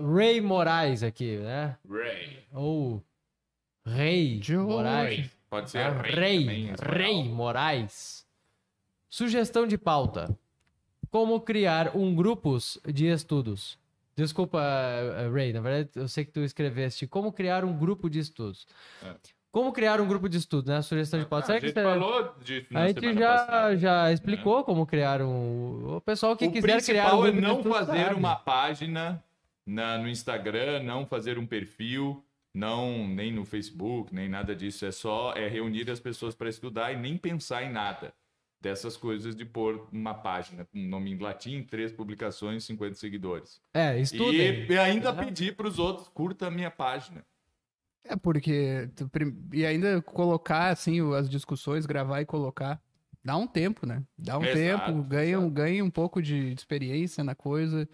Ray Moraes aqui, né? Ray. Ou Rei Joe Moraes. Pode ser Ah, Ray. Rei, espanhol. Rei Moraes. Sugestão de pauta. Como criar um grupos de estudos. Desculpa, eh, Ray, na verdade eu sei que tu escreveste como criar um grupo de estudos. É. Como criar um grupo de estudos, né? A sugestão de pauta. Ah, Será a que gente você- falou disso na A gente já, passada. já explicou como criar um. O pessoal que o quiser criar principal um é grupo de não fazer sabe. uma página na, no Instagram, não fazer um perfil, não nem no Facebook, nem nada disso. É só é reunir as pessoas para estudar e nem pensar em nada dessas coisas de pôr uma página com nome em latim, três publicações, 50 seguidores. É, estudem. E ainda pedir para os outros, curta a minha página. É porque. E ainda colocar, assim, as discussões, gravar e colocar. Dá um tempo, né? Dá um Exato, tempo, ganha, um- exato. ganha um pouco de experiência na coisa.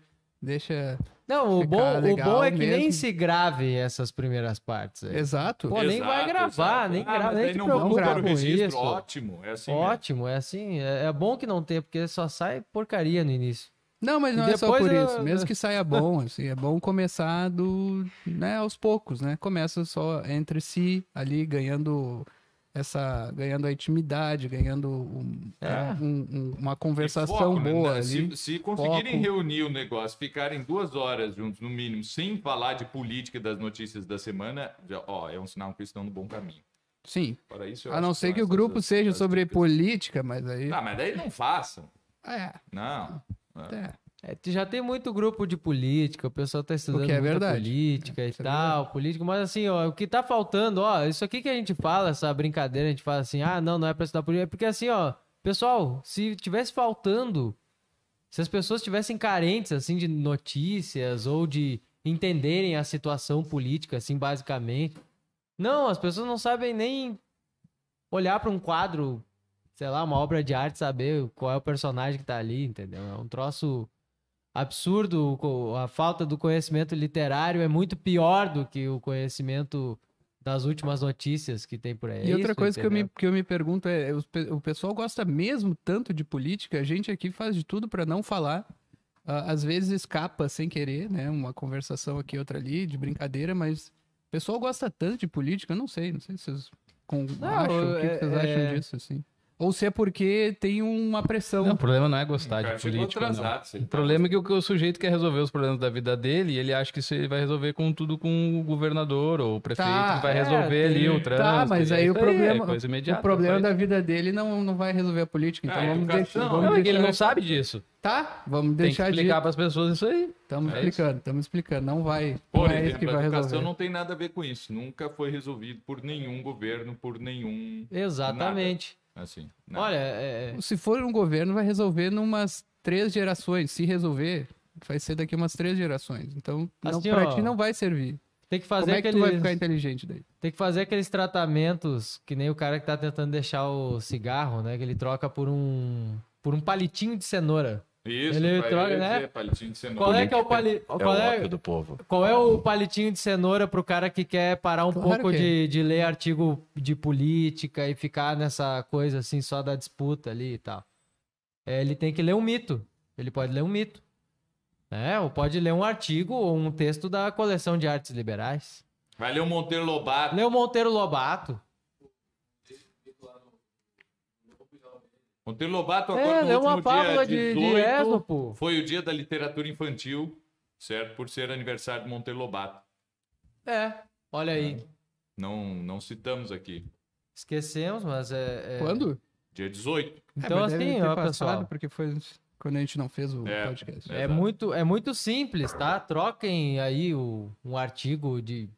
Deixa. Não, o bom, o bom é que nem mesmo. se grave essas primeiras partes. aí. Exato. Pô, nem vai gravar, nem grava, mas nem te não vamos preocupa com isso. ótimo. É assim mesmo. Ótimo, é assim. É, é bom que não tenha, porque só sai porcaria no início. Não, mas E não é só por eu- isso. Mesmo que saia bom, assim, é bom começar do, né, aos poucos, né? Começa só entre si, ali, ganhando essa, ganhando a intimidade, ganhando um- É. né, um- um- uma conversação foco, né? boa Né? ali. Se, se conseguirem Foco. reunir o negócio, ficarem duas horas juntos, no mínimo, sem falar de política e das notícias da semana, já, ó, é um sinal que estão no bom caminho. Sim. Para isso, eu A não ser são que o grupo as- seja as sobre dicas. política, mas aí. Ah, mas daí não façam. É, Não. é. É, já tem muito grupo de política, o pessoal tá estudando é verdade. política e é tal, política, mas assim, ó, o que tá faltando, ó, isso aqui que a gente fala, essa brincadeira, a gente fala assim, ah, não, não é pra estudar política, é porque assim, ó, pessoal, se tivesse faltando, se as pessoas tivessem carentes, assim, de notícias ou de entenderem a situação política, assim, basicamente, não, as pessoas não sabem nem olhar pra um quadro, sei lá, uma obra de arte, saber qual é o personagem que tá ali, entendeu? É um troço absurdo. A falta do conhecimento literário é muito pior do que o conhecimento das últimas notícias que tem por aí. E É outra isso, coisa que eu, me, que eu me pergunto é: o pessoal gosta mesmo tanto de política? A gente aqui faz de tudo para não falar. Às vezes escapa sem querer, né? Uma conversação aqui, outra ali, de brincadeira, mas o pessoal gosta tanto de política, eu não sei, não sei se vocês com, Não, acham, o que, que é- vocês é- acham disso, assim. Ou se é porque tem uma pressão. Não, o problema não é gostar de não. atrasado, O tá problema é que o, sujeito quer resolver os problemas da vida dele e ele acha que isso ele vai resolver com tudo com o governador ou o prefeito Tá, que vai é, resolver tem- ali o trânsito. Tá, mas e é aí o isso problema, é coisa imediata, o problema da vida dele não, não vai resolver a política. Então Ah, vamos deixar. Não, Vamos Não, é que ele deixar- não sabe disso. Tá, vamos Tem que deixar de. explicar para as pessoas isso aí. Estamos É explicando, estamos explicando. Não vai. Por não é isso exemplo, que a vai educação resolver. não tem nada a ver com isso. Nunca foi resolvido por nenhum governo, por nenhum. Exatamente. Assim. nada. Olha, é, é- Se for um governo, vai resolver numas três gerações. Se resolver, vai ser daqui umas três gerações. Então, Assim, pra ó, ti não vai servir. tem que fazer Como é que tu aqueles... vai ficar inteligente daí? Tem que fazer aqueles tratamentos que nem o cara que tá tentando deixar o cigarro, né? Que ele troca por um por um palitinho de cenoura. Isso, ele troca, dizer, né? palitinho de cenoura. Qual é que é o pali... É qual é... do povo. Qual é o palitinho de cenoura pro cara que quer parar um Claro pouco que é. de, de ler artigo de política e ficar nessa coisa assim só da disputa ali e tal? É, ele tem que ler um mito. Ele pode ler um mito. É, ou pode ler um artigo ou um texto da coleção de artes liberais. Vai ler o Monteiro Lobato. Lê o Monteiro Lobato. Monteiro Lobato É, agora no lê uma último fábula dia de, de 18, Ésopo. Foi o dia da literatura infantil, certo? Por ser aniversário de Monteiro Lobato. É, olha aí. Não, não citamos aqui. Esquecemos, mas é. é- Quando? Dia 18. Então, É, assim, ó, passado, pessoal. Porque foi quando a gente não fez o É. podcast. É Exato. muito, é muito simples, tá? Troquem aí o, um artigo de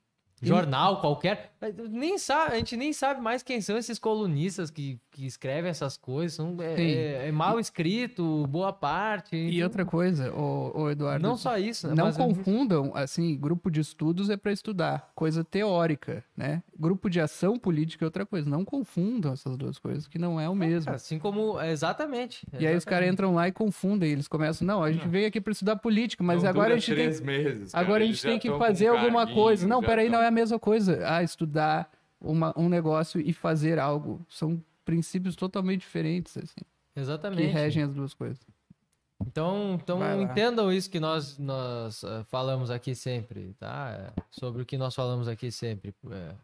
jornal qualquer. Nem sabe, a gente nem sabe mais quem são esses colunistas que, que escrevem essas coisas. São, é, é- é mal escrito, boa parte. E outra coisa, ô, ô Eduardo. Não só isso, né? Não mas confundam, assim, grupo de estudos é para estudar, coisa teórica, né? Grupo de ação política é outra coisa. Não confundam essas duas coisas, que não é o mesmo. Assim como. Exatamente. E aí os caras entram lá e confundem, eles começam, não, a gente veio aqui para estudar política, mas Não agora a gente tem, três meses. cara. agora a gente tem que fazer alguma coisa. Não, peraí, tão- não é a mesma coisa. Ah, estudar uma, um negócio e fazer algo. São princípios totalmente diferentes, assim, que Exatamente. regem as duas coisas. Então, então entendam isso que nós, nós eh, falamos aqui sempre, tá? É, Sobre o que nós falamos aqui sempre. É,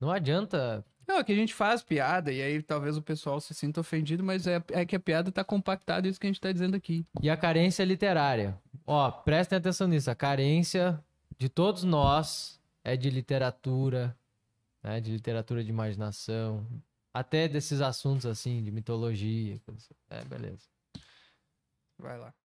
Não adianta. Não, é que a gente faz piada e aí talvez o pessoal se sinta ofendido, mas é, é que a piada tá compactada isso que a gente tá dizendo aqui. E a carência literária. Ó, prestem atenção nisso. A carência de todos nós é de literatura, né? De literatura de imaginação, até desses assuntos assim, de mitologia. assim. É, beleza. Vai lá.